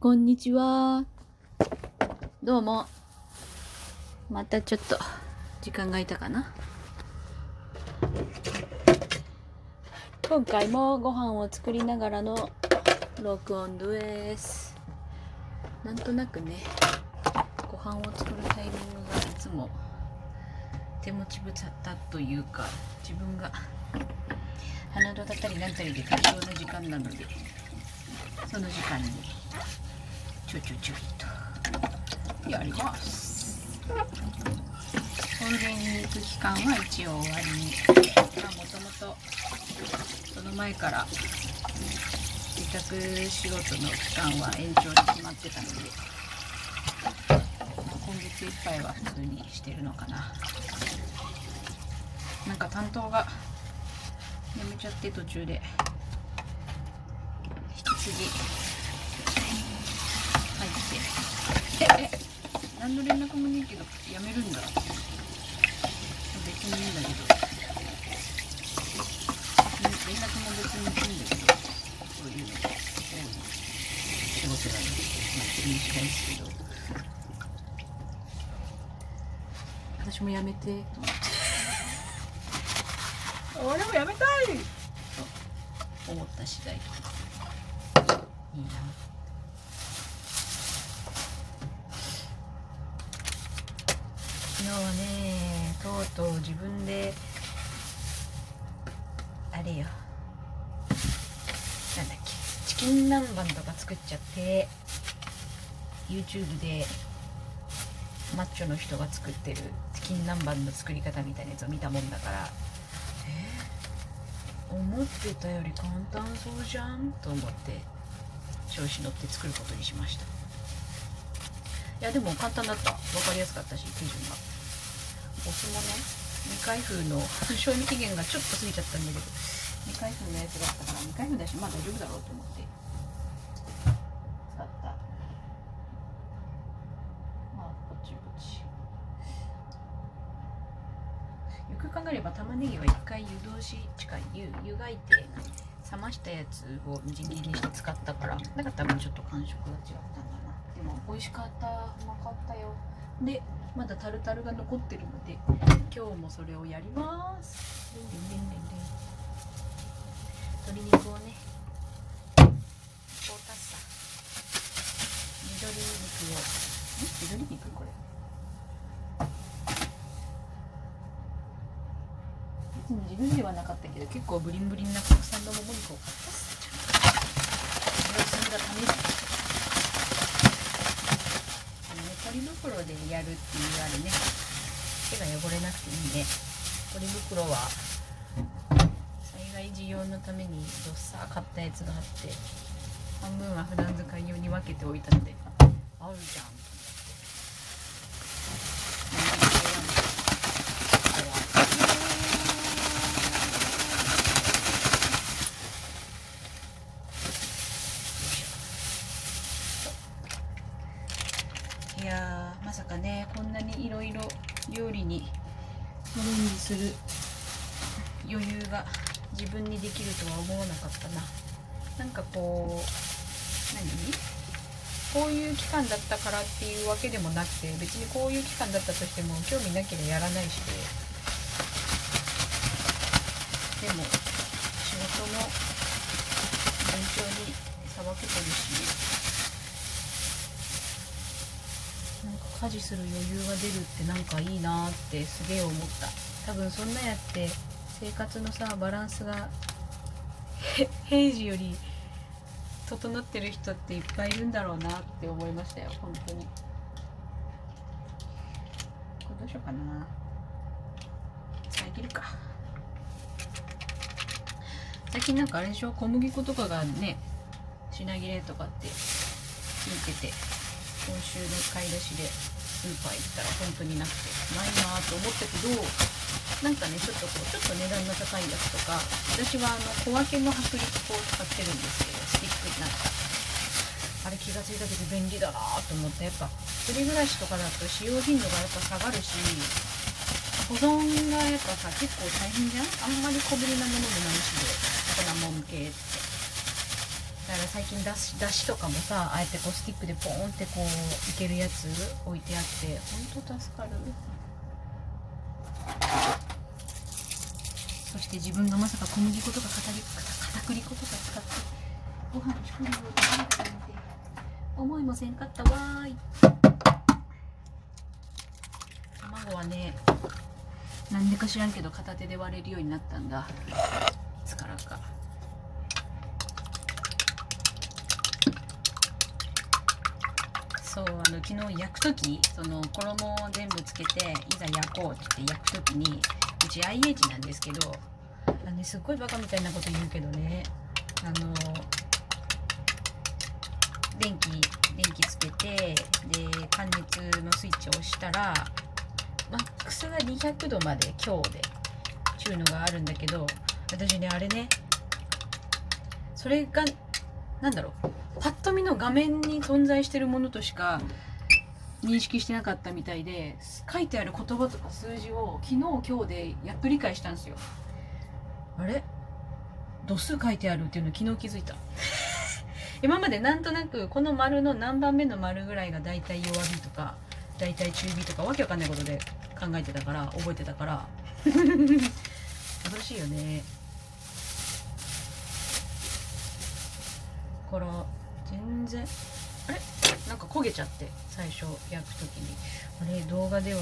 こんにちは。どうも。またちょっと時間がいたかな。今回もご飯を作りながらの録音です。なんとなくね、ご飯を作るタイミングがいつも手持ち無沙汰というか、自分が鼻歌だったりなんたりで適当な時間なので、その時間にちょちょちょいとやります本殿に行く期間は一応終わりにまあもともとその前から自宅仕事の期間は延長に決まってたので今月いっぱいは普通にしてるのかな。なんか担当が辞めちゃって途中で。引き継ぎ何の連絡もねえけどやめるんだ別にいいんだけど連絡も別にいいんだけどそういうのが多い仕事なのでまあ気にしないですけど私もやめて俺もやめたい。と思った次第。いいな昨日はねとうとう自分であれよ。なんだっけ。チキン南蛮とか作っちゃって YouTube でマッチョの人が作ってるチキン南蛮の作り方みたいなやつを見たもんだから。え？思ってたより簡単そうじゃんと思って調子乗って作ることにしました。いやでも簡単だった。分かりやすかったし手順が。お酢もね未開封の賞味期限がちょっと過ぎちゃったん。だけど未開封のやつがあったから未開封だしまあ大丈夫だろうと思って使ったまあぼちぼちよく考えれば玉ねぎは一回湯通し近い湯湯がいて冷ましたやつをみじん。切りにして使ったからだから多分ちょっと感触が違ったん。だなでも美味しかったうまかったよでまだタルタルが残ってるので今日もそれをやります。鶏肉をねこうた。さ緑肉を。ん？緑肉これ。別に自分ではなかったけど結構ブリンブリンな国産のもも肉を買ったっすそれを積んだためにあのねポリ袋でやるっていうあれね。手が汚れなくていいね。ポリ袋は災害時用のためにどっさ買ったやつがあって半分は普段使い用に分けておいたのであるじゃんと思っていやーまさかねこんなにいろいろ料理にチャレンジする余裕が自分にできるとは思わなかったななんかこう何？こういう期間だったからっていうわけでもなくて別にこういう期間だったとしても興味なければやらないしで。も仕事も順調にさばけてるし。なんか家事する余裕が出るってなんかいいなってすげえ思った。多分そんなやって生活のさバランスがへ平時より整ってる人っていっぱいいるんだろうなって思いましたよ本当に。これどうしようかな。遮るか。最近なんかあれでしょ？小麦粉とかがね品切れとかって聞いてて今週の買い出しで。スーパー行ったら本当になくてないなと思ったけどなんかねちょっとこうちょっと値段の高いやつとか私はあの小分けの薄力粉を使ってるんですけどスティックになんかあれ気がついた時便利だなと思ってやっぱ一人暮らしとかだと使用頻度がやっぱ下がるし保存がやっぱさ結構大変じゃん？あんまり小ぶりなものもないしで粉もん系って。だから最近だしだしとかもさあえてこうスティックでポーンってこういけるやつ置いてあってほんと助かる。そして自分がまさか小麦粉とか片片栗粉とか使ってご飯作るようになるなんて思いもせんかったわーい。卵はねなんでか知らんけど片手で割れるようになったんだ。いつからかそうあの昨日焼く時その衣を全部つけていざ焼こうって言って焼く時にうち IH なんですけどあの、ね、すっごいバカみたいなこと言うけどねあの電気電気つけてで加熱のスイッチを押したらマックスが200度まで強でちゅうのがあるんだけど私ねあれねそれがなんだろうパッと見の画面に存在してるものとしか認識してなかったみたいで書いてある言葉とか数字を昨日今日でやっと理解したんですよ。あれ？度数書いてあるっていうの昨日気づいた。今までなんとなくこの丸の何番目の丸ぐらいが大体弱火とか大体中火とかわけわかんないことで考えてたから覚えてたから。楽しいよね。から全然あれ？なんか焦げちゃって最初焼く時に。あれ動画では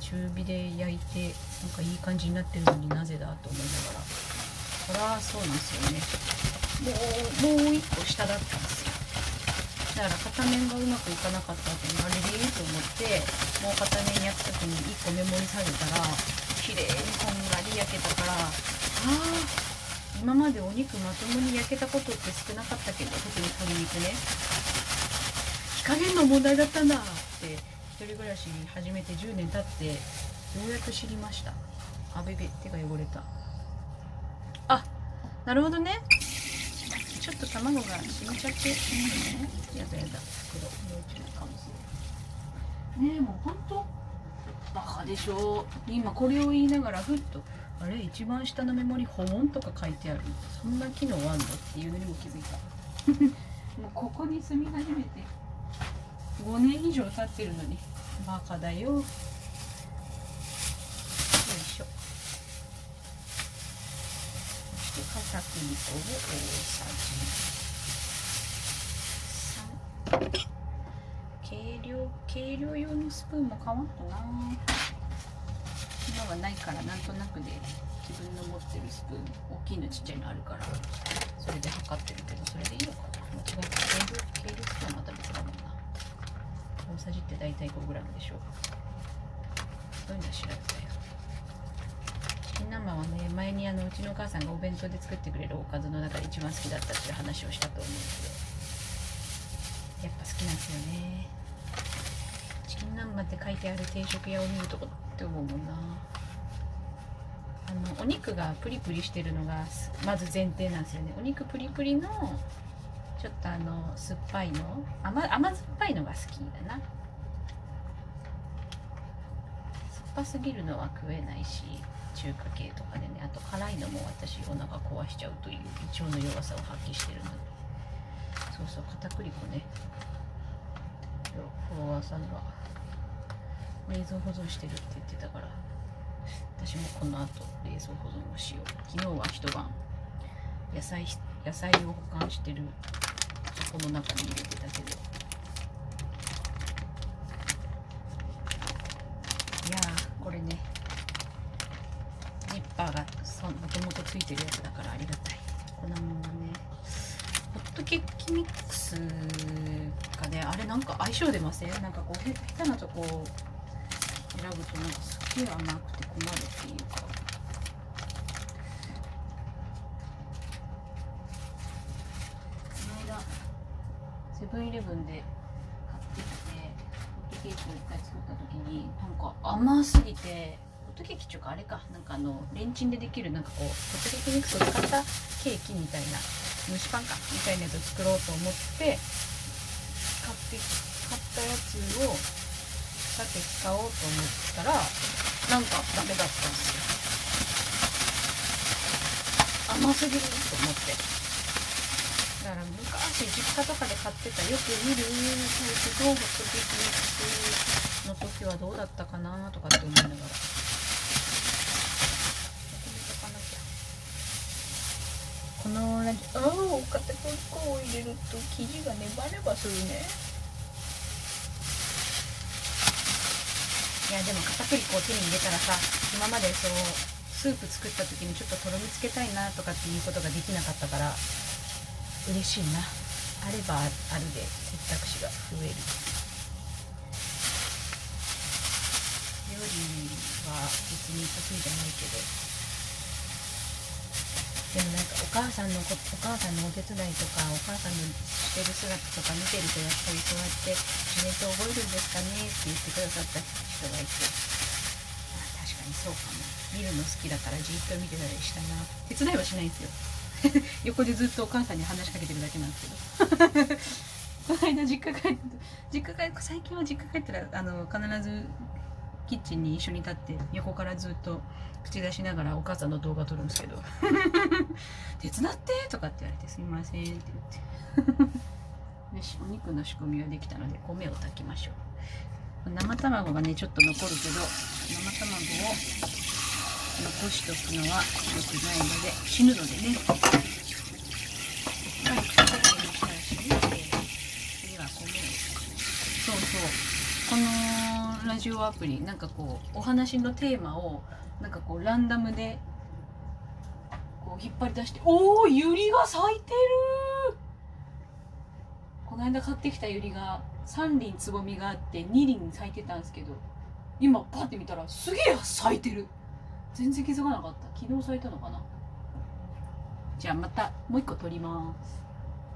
中火で焼いてなんかいい感じになってるのになぜだと思いながら。そりゃそうなんですよね。もうもう一個下だったんですよ。だから片面がうまくいかなかった後にあれでいいと思ってもう片面焼く時に1個メモリ下げたら綺麗にこんがり焼けたからああ今までお肉まともに焼けたことって少なかったけど特に鶏肉ね。火加減の問題だったんだって一人暮らし始めて10年経ってようやく知りました。あべべ手が汚れた。あなるほどね。ちょっと卵が染みちゃっていいねやだやだ。袋もう一度かもしれないねえもうほんとバカでしょ。今これを言いながらふっとあれ一番下のメモリ保温とか書いてある。そんな機能あんの？っていうのにも気づいた。もうここに住み始めて5年以上経ってるのに。バカだよ。よいしょ。そして片栗粉を大さじ3計量計量用のスプーンも変わったな。今はないからなんとなくで自分の持ってるスプーン大きいのちっちゃいのあるから。それで測ってるけどそれでいいのかな。間違えた計量計量スプーンまた別だもんな大さじって大体 5g でしょそういうのは調べたよチキン南蛮はね前にあのうちのお母さんがお弁当で作ってくれるおかずの中で一番好きだったっていう話をしたと思うんけどやっぱ好きなんですよね。チキン南蛮って書いてある定食屋を見るとこって思うもんな。あのお肉がプリプリしてるのがまず前提なんですよね。お肉プリプリのちょっとあの酸っぱいの？甘甘酸っぱいのが好きだな。酸っぱすぎるのは食えないし中華系とかでね。あと辛いのも私お腹壊しちゃうという胃腸の弱さを発揮してるので。そうそう片栗粉ね。フォロワーさんが冷蔵保存してるって言ってたから。私もこの後冷蔵保存をしよう。昨日は一晩。野菜野菜を保管してる箱の中に入れてたけどいやーこれねジッパーがそもともとついてるやつだからありがたいこんなもんはねホットケーキミックスがねあれなんか相性出ませんなんかこう下手なとこ選ぶとなんかすっげえ甘くて困るっていうかこの間セブンイレブンで買ってきてホットケーキを一回作った時になんか甘すぎてホットケーキっていうかあれかなんかあのレンチンでできるなんかこうホットケーキミックスを使ったケーキみたいな蒸しパンかみたいなやつを作ろうと思って買って買ったやつをさて使おうと思ったらなんかダメだったんですよ。甘すぎると思って。だから昔実家とかで買ってたよく見るタイプとホットケーキミックスの時はどうだったかなとかって思いながらお米炊かなきゃこのラジああ片栗粉を入れると生地がネバネバするねいやでも片栗粉を手に入れたらさ今までそうスープ作った時にちょっととろみつけたいなとかっていうことができなかったから嬉しいな。あればあるで選択肢が増える。料理は別に得意じゃないけど。でもなんかお母さんのこお母さんのお手伝いとかお母さんのしてる姿とか見てるとやっぱりそうやって自然と覚えるんですかねって言ってくださった人がいて。あ確かにそうかも。見るの好きだからじっと見てたりしたな。手伝いはしないんですよ。横でずっとお母さんに話しかけてるだけなんですけど。この間実家帰って実家帰最近は実家帰ったらあの必ずキッチンに一緒に立って横からずっと口出しながらお母さんの動画撮るんですけど「手伝って!」とかって言われて「すいません」って。言ってよしお肉の仕込みはできたので米を炊きましょう。生卵がねちょっと残るけど生卵を残しとくのは良くないので死ぬのでね。しっかり口溶けにしたら死ぬので次は米そうそう。このラジオアプリなんかこうお話のテーマをなんかこうランダムでこう引っ張り出しておおユリが咲いてるこの間買ってきたユリが3輪つぼみがあって2輪咲いてたんですけど今パッて見たらすげえ咲いてる。全然気づかなかった。昨日咲いたのかな。じゃあまたもう一個取ります。